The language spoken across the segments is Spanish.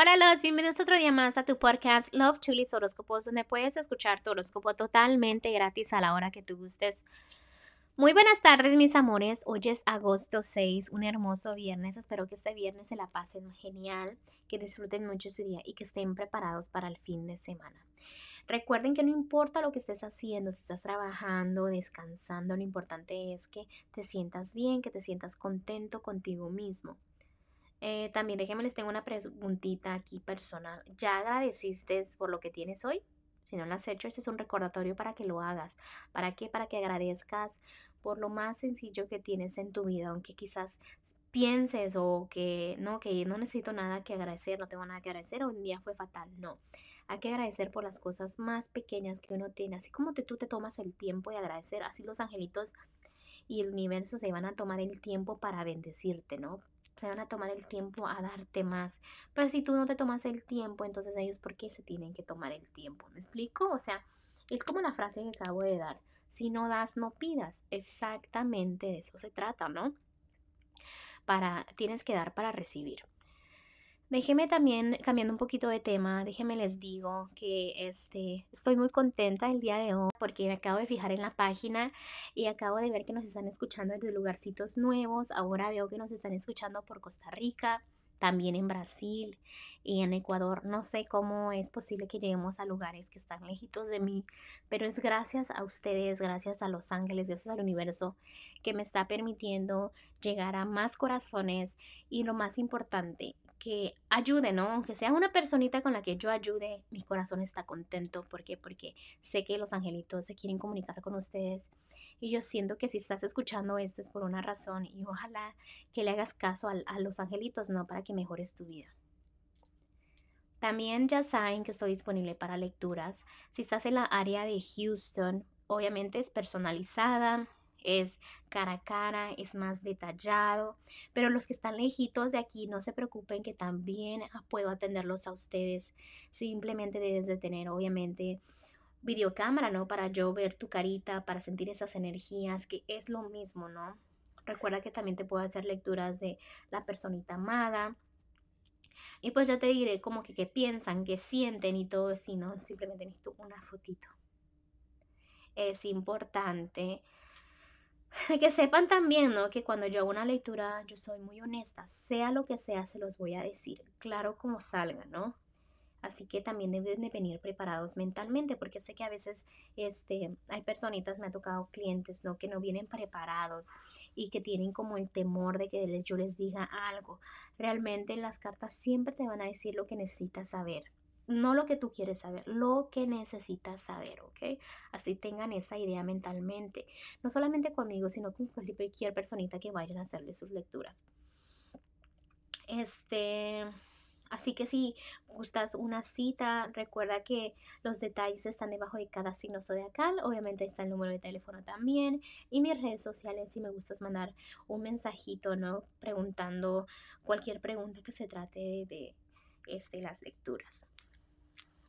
Hola los, bienvenidos otro día más a tu podcast Love Chulis Horóscopos, donde puedes escuchar tu horóscopo totalmente gratis a la hora que tú gustes. Muy buenas tardes mis amores, hoy es agosto 6, un hermoso viernes, espero que este viernes se la pasen genial, que disfruten mucho su día y que estén preparados para el fin de semana. Recuerden que no importa lo que estés haciendo, si estás trabajando, descansando, lo importante es que te sientas bien, que te sientas contento contigo mismo. Eh, también déjenme les tengo una preguntita aquí personal. ¿Ya agradeciste por lo que tienes hoy? Si no lo has hecho, este es un recordatorio para que lo hagas. ¿Para qué? Para que agradezcas por lo más sencillo que tienes en tu vida, aunque quizás pienses o que no, que no necesito nada que agradecer, no tengo nada que agradecer, o un día fue fatal. No, hay que agradecer por las cosas más pequeñas que uno tiene. Así como tú te tomas el tiempo de agradecer, así los angelitos y el universo se van a tomar el tiempo para bendecirte, ¿no? Se van a tomar el tiempo a darte más. Pero si tú no te tomas el tiempo, entonces ellos, ¿por qué se tienen que tomar el tiempo? ¿Me explico? O sea, es como la frase que acabo de dar. Si no das, no pidas. Exactamente de eso se trata, ¿no? Para, tienes que dar para recibir. Déjeme también, cambiando un poquito de tema, déjeme les digo que este, estoy muy contenta el día de hoy porque me acabo de fijar en la página y acabo de ver que nos están escuchando desde lugarcitos nuevos. Ahora veo que nos están escuchando por Costa Rica, también en Brasil y en Ecuador. No sé cómo es posible que lleguemos a lugares que están lejitos de mí, pero es gracias a ustedes, gracias a los ángeles, gracias al universo que me está permitiendo llegar a más corazones y lo más importante, que ayude, ¿no? Aunque sea una personita con la que yo ayude, mi corazón está contento. ¿Por qué? Porque sé que los angelitos se quieren comunicar con ustedes. Y yo siento que si estás escuchando esto es por una razón y ojalá que le hagas caso a, a los angelitos, ¿no? Para que mejores tu vida. También ya saben que estoy disponible para lecturas. Si estás en la área de Houston, obviamente es personalizada es cara a cara, es más detallado, pero los que están lejitos de aquí no se preocupen que también puedo atenderlos a ustedes. Simplemente debes de tener obviamente videocámara, ¿no? Para yo ver tu carita, para sentir esas energías, que es lo mismo, ¿no? Recuerda que también te puedo hacer lecturas de la personita amada. Y pues ya te diré como que qué piensan, qué sienten y todo así, ¿no? Simplemente necesito una fotito. Es importante que sepan también, ¿no? Que cuando yo hago una lectura, yo soy muy honesta, sea lo que sea, se los voy a decir, claro como salga, ¿no? Así que también deben de venir preparados mentalmente, porque sé que a veces este, hay personitas, me ha tocado clientes, ¿no? Que no vienen preparados y que tienen como el temor de que yo les diga algo. Realmente las cartas siempre te van a decir lo que necesitas saber no lo que tú quieres saber, lo que necesitas saber, ¿ok? Así tengan esa idea mentalmente, no solamente conmigo, sino con cualquier personita que vayan a hacerle sus lecturas. Este, así que si gustas una cita, recuerda que los detalles están debajo de cada signo zodiacal, obviamente está el número de teléfono también y mis redes sociales si me gustas mandar un mensajito, ¿no? Preguntando cualquier pregunta que se trate de, este, las lecturas.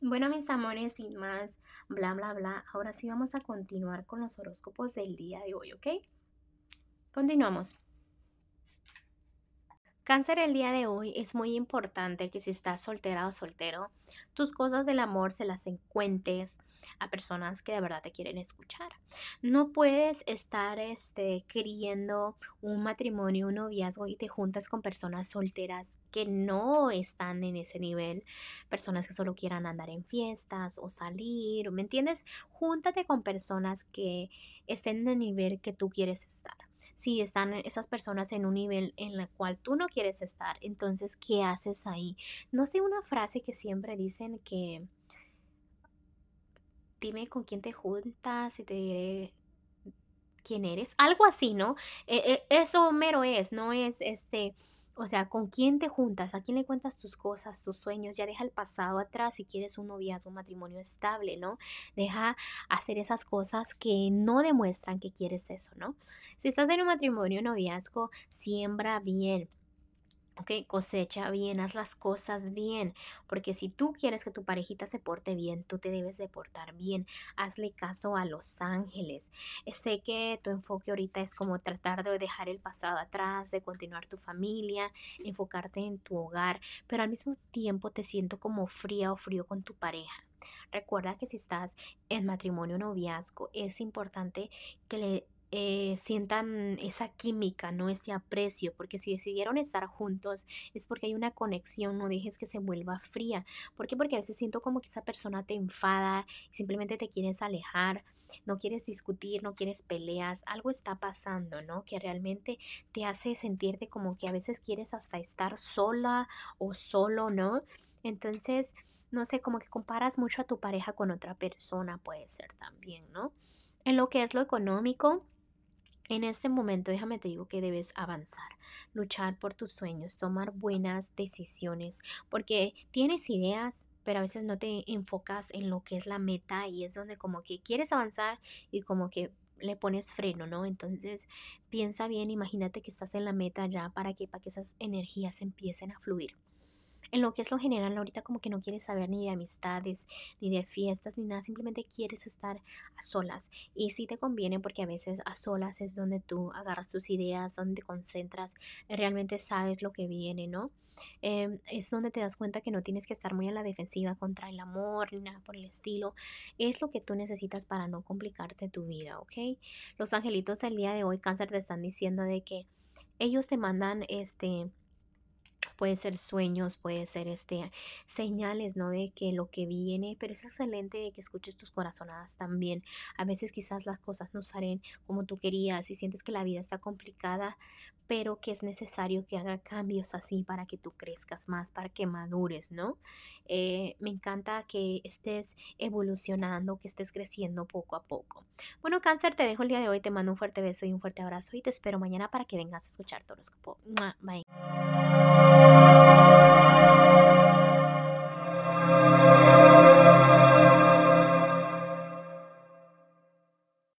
Bueno, mis amores, sin más, bla, bla, bla, ahora sí vamos a continuar con los horóscopos del día de hoy, ¿ok? Continuamos. Cáncer el día de hoy es muy importante que si estás soltera o soltero, tus cosas del amor se las encuentres a personas que de verdad te quieren escuchar. No puedes estar este, queriendo un matrimonio, un noviazgo y te juntas con personas solteras que no están en ese nivel, personas que solo quieran andar en fiestas o salir, ¿me entiendes? Júntate con personas que estén en el nivel que tú quieres estar si están esas personas en un nivel en el cual tú no quieres estar, entonces, ¿qué haces ahí? No sé una frase que siempre dicen que dime con quién te juntas y te diré quién eres, algo así, ¿no? E, e, eso mero es, no es este o sea, ¿con quién te juntas? ¿A quién le cuentas tus cosas, tus sueños? Ya deja el pasado atrás si quieres un noviazgo, un matrimonio estable, ¿no? Deja hacer esas cosas que no demuestran que quieres eso, ¿no? Si estás en un matrimonio, un noviazgo, siembra bien ¿ok? Cosecha bien, haz las cosas bien, porque si tú quieres que tu parejita se porte bien, tú te debes de portar bien. Hazle caso a los ángeles. Sé que tu enfoque ahorita es como tratar de dejar el pasado atrás, de continuar tu familia, enfocarte en tu hogar, pero al mismo tiempo te siento como fría o frío con tu pareja. Recuerda que si estás en matrimonio o noviazgo, es importante que le eh, sientan esa química, ¿no? Ese aprecio, porque si decidieron estar juntos es porque hay una conexión, no dejes que se vuelva fría. ¿Por qué? Porque a veces siento como que esa persona te enfada simplemente te quieres alejar, no quieres discutir, no quieres peleas, algo está pasando, ¿no? Que realmente te hace sentirte como que a veces quieres hasta estar sola o solo, ¿no? Entonces, no sé, como que comparas mucho a tu pareja con otra persona, puede ser también, ¿no? En lo que es lo económico, en este momento, déjame te digo que debes avanzar, luchar por tus sueños, tomar buenas decisiones, porque tienes ideas, pero a veces no te enfocas en lo que es la meta y es donde como que quieres avanzar y como que le pones freno, ¿no? Entonces, piensa bien, imagínate que estás en la meta ya para que para que esas energías empiecen a fluir en lo que es lo general, ahorita como que no quieres saber ni de amistades, ni de fiestas, ni nada, simplemente quieres estar a solas. Y sí te conviene porque a veces a solas es donde tú agarras tus ideas, donde te concentras, realmente sabes lo que viene, ¿no? Em, es donde te das cuenta que no tienes que estar muy a la defensiva contra el amor ni nada por el estilo. Es lo que tú necesitas para no complicarte tu vida, ¿ok? Los angelitos del día de hoy, cáncer, te están diciendo de que ellos te mandan este puede ser sueños, puede ser este, señales, ¿no? De que lo que viene, pero es excelente de que escuches tus corazonadas también. A veces quizás las cosas no salen como tú querías y sientes que la vida está complicada, pero que es necesario que haga cambios así para que tú crezcas más, para que madures, ¿no? Eh, me encanta que estés evolucionando, que estés creciendo poco a poco. Bueno, cáncer, te dejo el día de hoy, te mando un fuerte beso y un fuerte abrazo y te espero mañana para que vengas a escuchar tu horóscopo. Bye.